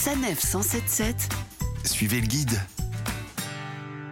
Sanef 177. Suivez le guide.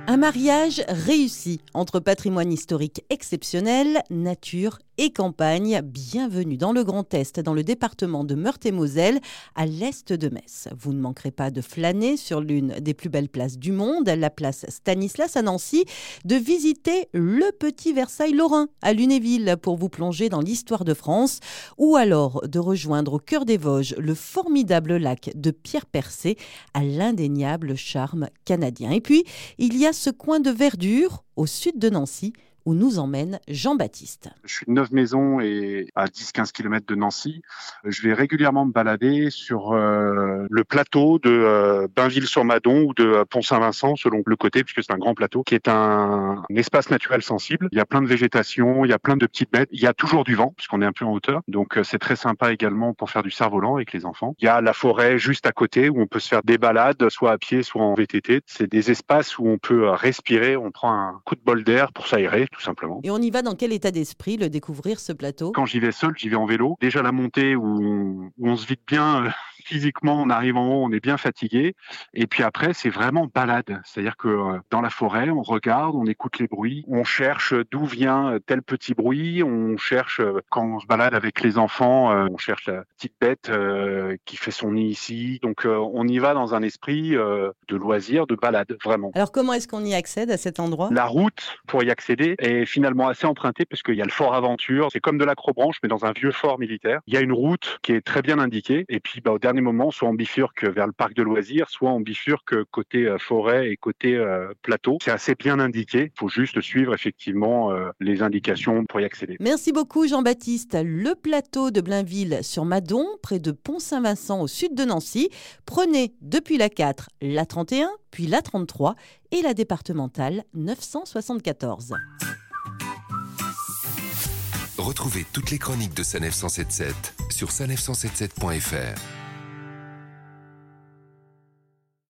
Un mariage réussi entre patrimoine historique exceptionnel, nature et campagne. Bienvenue dans le Grand Est, dans le département de Meurthe-et-Moselle, à l'est de Metz. Vous ne manquerez pas de flâner sur l'une des plus belles places du monde, la place Stanislas à Nancy, de visiter le petit Versailles lorrain à Lunéville pour vous plonger dans l'histoire de France, ou alors de rejoindre au cœur des Vosges le formidable lac de Pierre Percé à l'indéniable charme canadien. Et puis, il y a ce coin de verdure au sud de Nancy où nous emmène Jean-Baptiste. Je suis de Neuve-Maisons et à 10-15 km de Nancy. Je vais régulièrement me balader sur euh, le plateau de euh, Bainville-sur-Madon ou de euh, Pont-Saint-Vincent, selon le côté, puisque c'est un grand plateau, qui est un, espace naturel sensible. Il y a plein de végétation, il y a plein de petites bêtes. Il y a toujours du vent, puisqu'on est un peu en hauteur. Donc c'est très sympa également pour faire du cerf-volant avec les enfants. Il y a la forêt juste à côté où on peut se faire des balades, soit à pied, soit en VTT. C'est des espaces où on peut respirer, on prend un coup de bol d'air pour s'aérer simplement. Et on y va dans quel état d'esprit, le découvrir ce plateau? Quand j'y vais seul, j'y vais en vélo. Déjà la montée où on, où on se vide bien euh, physiquement, on arrive en haut, on est bien fatigué. Et puis après, c'est vraiment balade. C'est-à-dire que euh, dans la forêt, on regarde, on écoute les bruits, on cherche d'où vient tel petit bruit, on cherche, euh, quand on se balade avec les enfants, on cherche la petite bête qui fait son nid ici. Donc on y va dans un esprit de loisir, de balade, vraiment. Alors comment est-ce qu'on y accède à cet endroit? La route pour y accéder est finalement assez empruntée parce qu'il y a le fort Aventure. C'est comme de l'acrobranche, mais dans un vieux fort militaire. Il y a une route qui est très bien indiquée. Et puis bah, au dernier moment, soit on bifurque vers le parc de loisirs, soit on bifurque côté euh, forêt et côté euh, plateau. C'est assez bien indiqué. Il faut juste suivre effectivement euh, les indications pour y accéder. Merci beaucoup Jean-Baptiste. Le plateau de Blainville sur Madon, près de Pont-Saint-Vincent au sud de Nancy. Prenez depuis la 4 la 31, puis la 33 et la départementale 974. Retrouvez toutes les chroniques de Sanef 177 sur sanef177.fr.